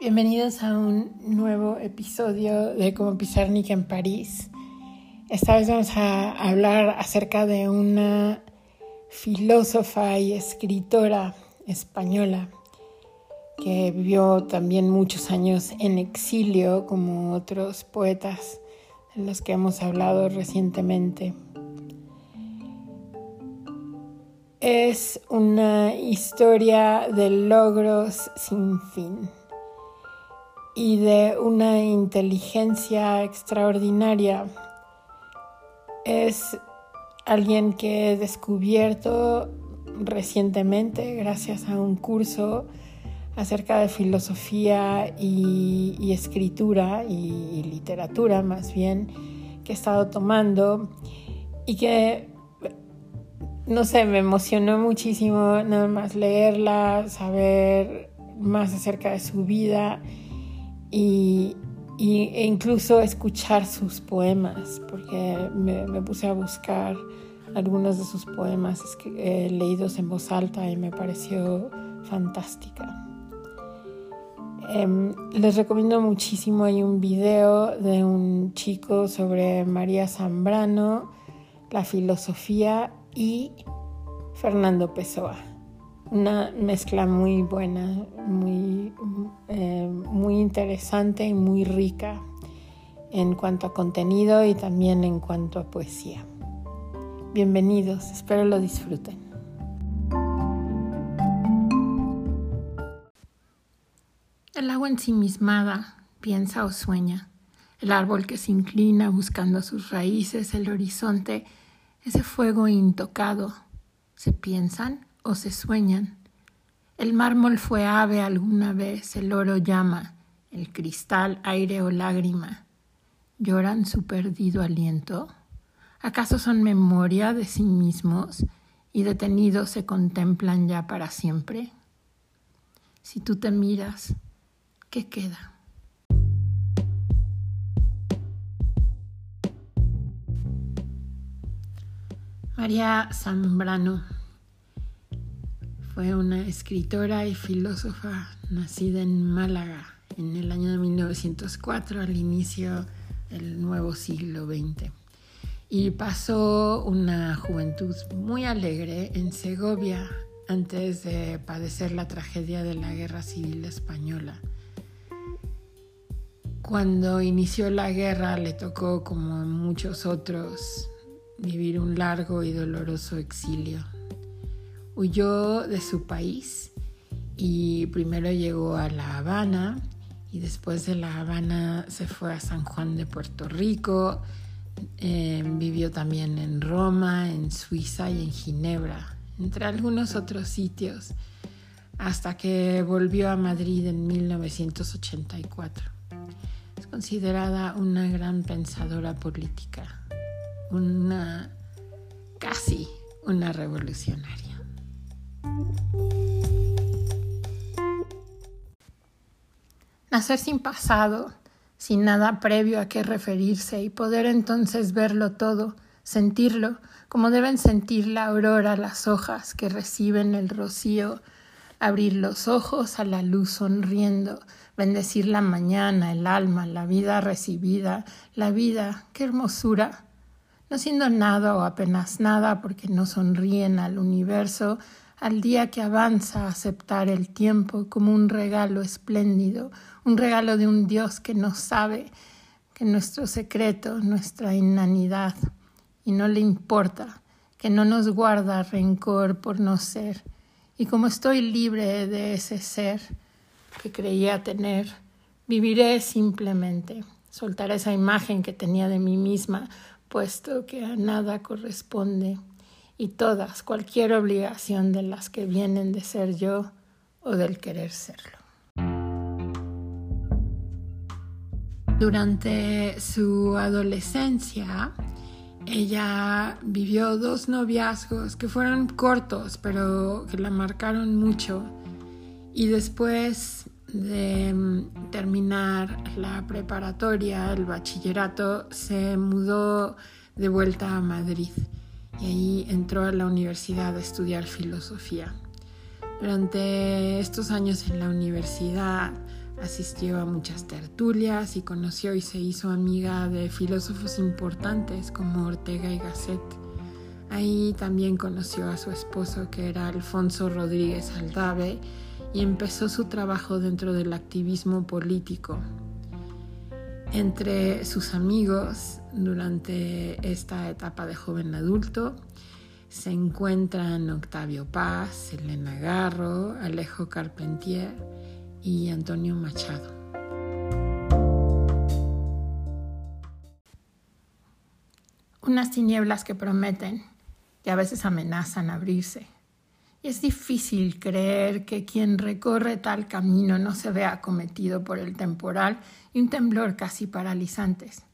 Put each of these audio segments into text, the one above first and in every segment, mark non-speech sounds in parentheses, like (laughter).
Bienvenidos a un nuevo episodio de Como Pizarnik en París. Esta vez vamos a hablar acerca de una filósofa y escritora española que vivió también muchos años en exilio como otros poetas de los que hemos hablado recientemente. Es una historia de logros sin fin y de una inteligencia extraordinaria. Es alguien que he descubierto recientemente gracias a un curso acerca de filosofía y, escritura y, literatura más bien que he estado tomando y que no sé, me emocionó muchísimo nada más leerla, saber más acerca de su vida y, e incluso escuchar sus poemas, porque me, puse a buscar algunos de sus poemas eh, leídos en voz alta y me pareció fantástica. Em, les recomiendo muchísimo, hay un video de un chico sobre María Zambrano, la filosofía y Fernando Pessoa una mezcla muy buena, muy, eh, muy interesante y muy rica en cuanto a contenido y también en cuanto a poesía. Bienvenidos, espero lo disfruten. El agua ensimismada piensa o sueña, el árbol que se inclina buscando sus raíces, el horizonte, ese fuego intocado, ¿se piensan o se sueñan. El mármol fue ave alguna vez, el oro llama, el cristal aire o lágrima. ¿Lloran su perdido aliento? ¿Acaso son memoria de sí mismos y detenidos se contemplan ya para siempre? Si tú te miras, ¿qué queda? María Zambrano fue una escritora y filósofa nacida en Málaga en el año de 1904, al inicio del nuevo siglo XX. Y pasó una juventud muy alegre en Segovia antes de padecer la tragedia de la Guerra Civil Española. Cuando inició la guerra le tocó, como a muchos otros, vivir un largo y doloroso exilio huyó de su país y primero llegó a La Habana y después de La Habana se fue a San Juan de Puerto Rico, eh, vivió también en Roma, en Suiza y en Ginebra, entre algunos otros sitios, hasta que volvió a Madrid en 1984. Es considerada una gran pensadora política, una casi una revolucionaria. Nacer sin pasado, sin nada previo a qué referirse y poder entonces verlo todo, sentirlo, como deben sentir la aurora las hojas que reciben el rocío, abrir los ojos a la luz sonriendo, bendecir la mañana, el alma, la vida recibida, la vida, qué hermosura, no siendo nada o apenas nada porque no sonríen al universo, al día que avanza a aceptar el tiempo como un regalo espléndido, un regalo de un Dios que no sabe que nuestro secreto, nuestra inanidad, y no le importa, que no nos guarda rencor por no ser, y como estoy libre de ese ser que creía tener, viviré simplemente, soltaré esa imagen que tenía de mí misma, puesto que a nada corresponde y todas, cualquier obligación de las que vienen de ser yo o del querer serlo. Durante su adolescencia, ella vivió dos noviazgos que fueron cortos, pero que la marcaron mucho. Y después de mm, terminar la preparatoria, el bachillerato, se mudó de vuelta a Madrid y ahí entró a la universidad a estudiar filosofía. Durante estos años en la universidad Asistió a muchas tertulias y conoció y se hizo amiga de filósofos importantes como Ortega y Gasset. Ahí también conoció a su esposo que era Alfonso Rodríguez Aldave y empezó su trabajo dentro del activismo político. Entre sus amigos durante esta etapa de joven adulto se encuentran Octavio Paz, Elena Garro, Alejo Carpentier, y Antonio Machado. Unas tinieblas que prometen y a veces amenazan abrirse. Es difícil creer que quien recorre tal camino no se vea acometido por el temporal y un temblor casi paralizantes.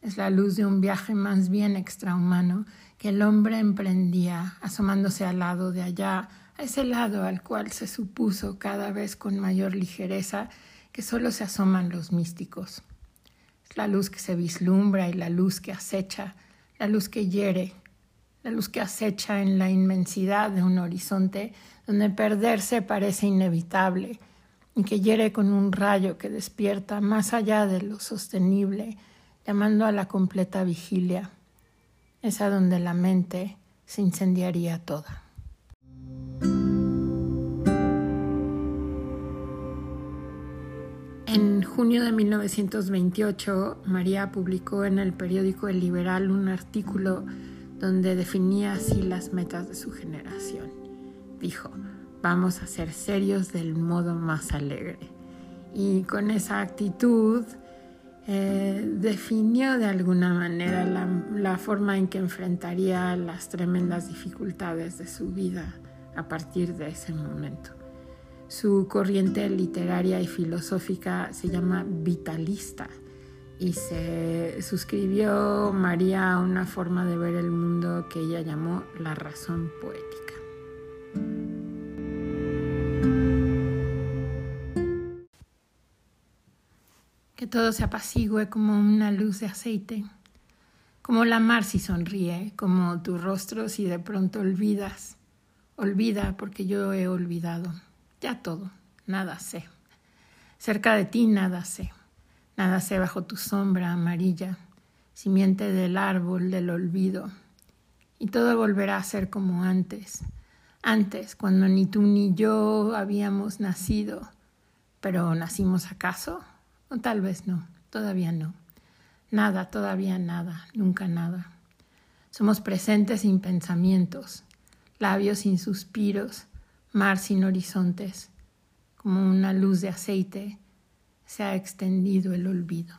Es la luz de un viaje más bien extrahumano que el hombre emprendía asomándose al lado de allá a ese lado al cual se supuso cada vez con mayor ligereza que solo se asoman los místicos. Es la luz que se vislumbra y la luz que acecha, la luz que hiere, la luz que acecha en la inmensidad de un horizonte donde perderse parece inevitable y que hiere con un rayo que despierta más allá de lo sostenible, llamando a la completa vigilia, esa donde la mente se incendiaría toda. En junio de 1928, María publicó en el periódico El Liberal un artículo donde definía así las metas de su generación. Dijo, vamos a ser serios del modo más alegre. Y con esa actitud eh, definió de alguna manera la forma en que enfrentaría las tremendas dificultades de su vida a partir de ese momento. Su corriente literaria y filosófica se llama vitalista y se suscribió María a una forma de ver el mundo que ella llamó la razón poética. Que todo se apacigüe como una luz de aceite, como la mar si sonríe, como tu rostro si de pronto olvidas. Olvida porque yo he olvidado. Ya todo, nada sé. Cerca de ti nada sé. Nada sé bajo tu sombra amarilla, simiente del árbol del olvido. Y todo volverá a ser como antes. Antes, cuando ni tú ni yo habíamos nacido. Pero ¿nacimos acaso? O tal vez no, todavía no. Nada, todavía nada, nunca nada. Somos presentes sin pensamientos, labios sin suspiros, mar sin horizontes, como una luz de aceite, se ha extendido el olvido.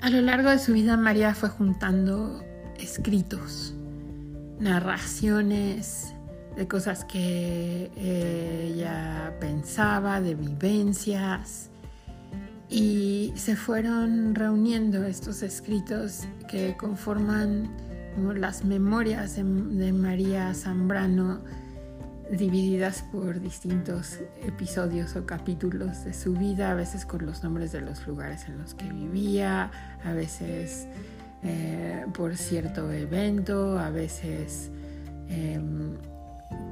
A lo largo de su vida María fue juntando escritos, narraciones de cosas que ella pensaba, de vivencias, y se fueron reuniendo estos escritos que conforman las memorias de, María Zambrano divididas por distintos episodios o capítulos de su vida, a veces con los nombres de los lugares en los que vivía, a veces eh, por cierto evento, a veces em,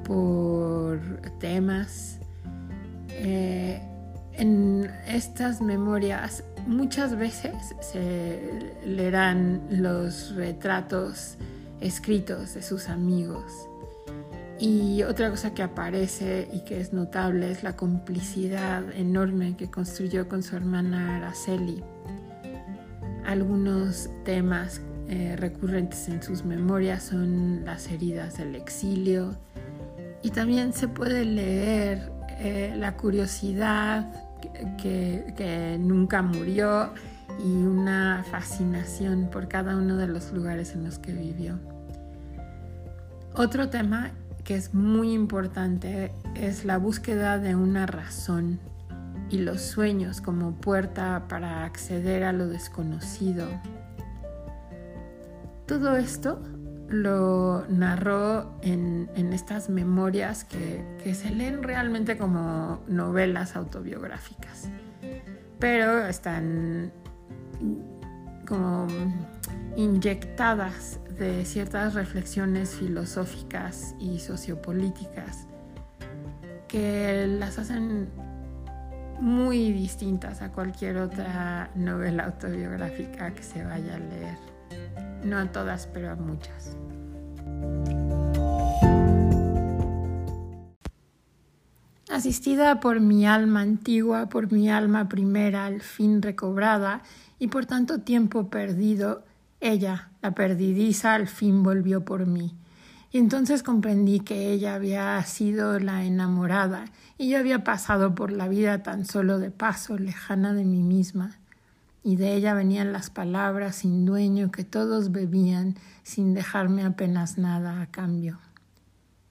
por temas. Eh, en estas memorias muchas veces se leerán los retratos escritos de sus amigos. Y otra cosa que aparece y que es notable es la complicidad enorme que construyó con su hermana Araceli. Algunos temas eh, recurrentes en sus memorias son las heridas del exilio y también se puede leer eh, la curiosidad que, nunca murió y una fascinación por cada uno de los lugares en los que vivió. Otro tema que es muy importante es la búsqueda de una razón y los sueños como puerta para acceder a lo desconocido. Todo esto lo narró en, estas memorias que, que, se leen realmente como novelas autobiográficas, pero están como inyectadas de ciertas reflexiones filosóficas y sociopolíticas que las hacen muy distintas a cualquier otra novela autobiográfica que se vaya a leer. No a todas, pero a muchas. Asistida por mi alma antigua, por mi alma primera, al fin recobrada, y por tanto tiempo perdido, ella, la perdidiza, al fin volvió por mí. Y entonces comprendí que ella había sido la enamorada, y yo había pasado por la vida tan solo de paso, lejana de mí misma. Y de ella venían las palabras sin dueño que todos bebían sin dejarme apenas nada a cambio.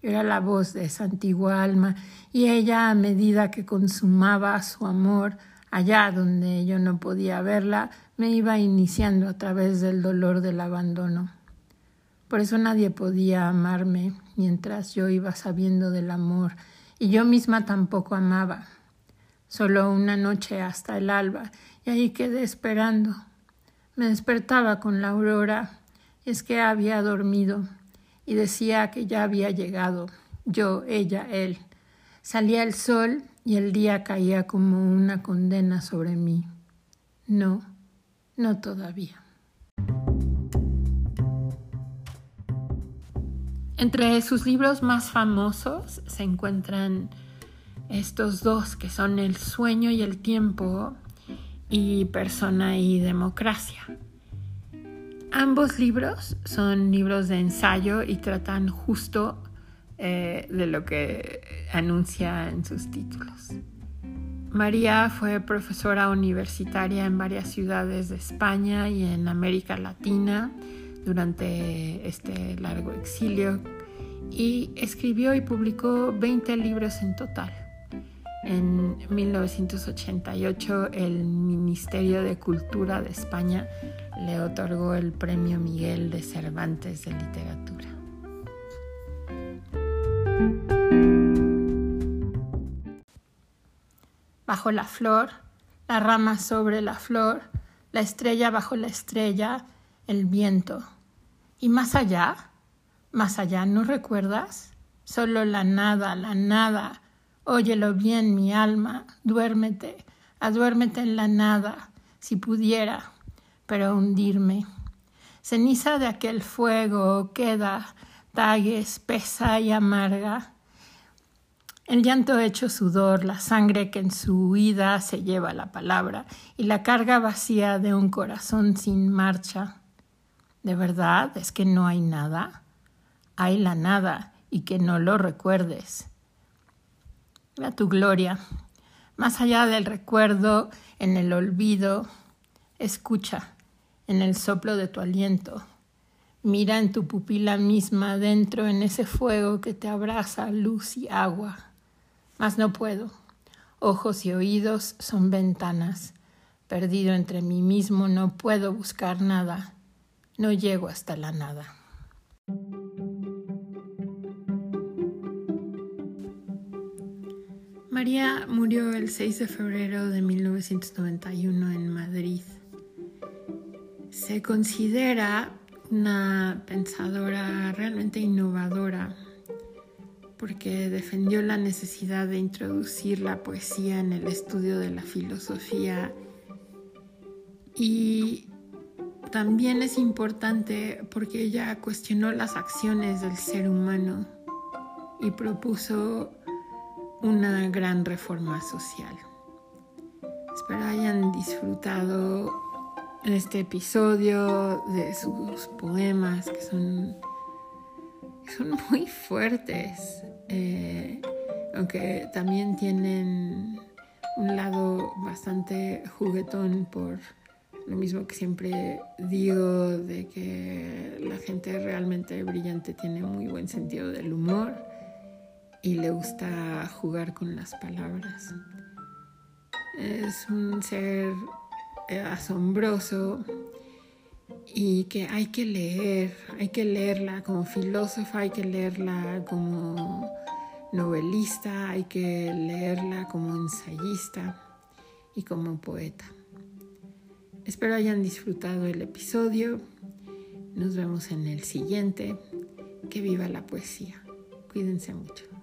Era la voz de esa antigua alma, y ella, a medida que consumaba su amor, allá donde yo no podía verla, me iba iniciando a través del dolor del abandono. Por eso nadie podía amarme mientras yo iba sabiendo del amor, y yo misma tampoco amaba. Solo una noche hasta el alba, y ahí quedé esperando. Me despertaba con la aurora, es que había dormido, y decía que ya había llegado, yo, ella, él. Salía el sol y el día caía como una condena sobre mí. No, no todavía. Entre sus libros más famosos se encuentran estos dos que son El sueño y el tiempo y Persona y democracia. Ambos libros son libros de ensayo y tratan justo eh, de lo que anuncia en sus títulos. María fue profesora universitaria en varias ciudades de España y en América Latina durante este largo exilio y escribió y publicó 20 libros en total. En 1988 el Ministerio de Cultura de España le otorgó el Premio Miguel de Cervantes de Literatura. Bajo la flor, la rama sobre la flor, la estrella bajo la estrella, el viento, y más allá, más allá, ¿no recuerdas? Solo la nada, la nada. Óyelo bien, mi alma, duérmete, aduérmete en la nada, si pudiera, pero hundirme. Ceniza de aquel fuego queda, tague espesa y amarga. El llanto hecho sudor, la sangre que en su huida se lleva la palabra y la carga vacía de un corazón sin marcha. ¿De verdad es que no hay nada? Hay la nada y que no lo recuerdes. Mira tu gloria, más allá del recuerdo, en el olvido, escucha en el soplo de tu aliento. Mira en tu pupila misma dentro en ese fuego que te abraza luz y agua. Mas no puedo. Ojos y oídos son ventanas. Perdido entre mí mismo no puedo buscar nada no llego hasta la nada. María murió el 6 de febrero de 1991 en Madrid. Se considera una pensadora realmente innovadora porque defendió la necesidad de introducir la poesía en el estudio de la filosofía y también es importante porque ella cuestionó las acciones del ser humano y propuso una gran reforma social. Espero hayan disfrutado este episodio de sus poemas que son, son (laughs) muy fuertes, eh, aunque también tienen un lado bastante juguetón por lo mismo que siempre digo de que la gente realmente brillante tiene muy buen sentido del humor y le gusta jugar con las palabras. Es un ser eh, asombroso y que hay que leer, hay que leerla como filósofa, hay que leerla como novelista, hay que leerla como ensayista y como poeta. Espero hayan disfrutado el episodio. Nos vemos en el siguiente. Que viva la poesía. Cuídense mucho.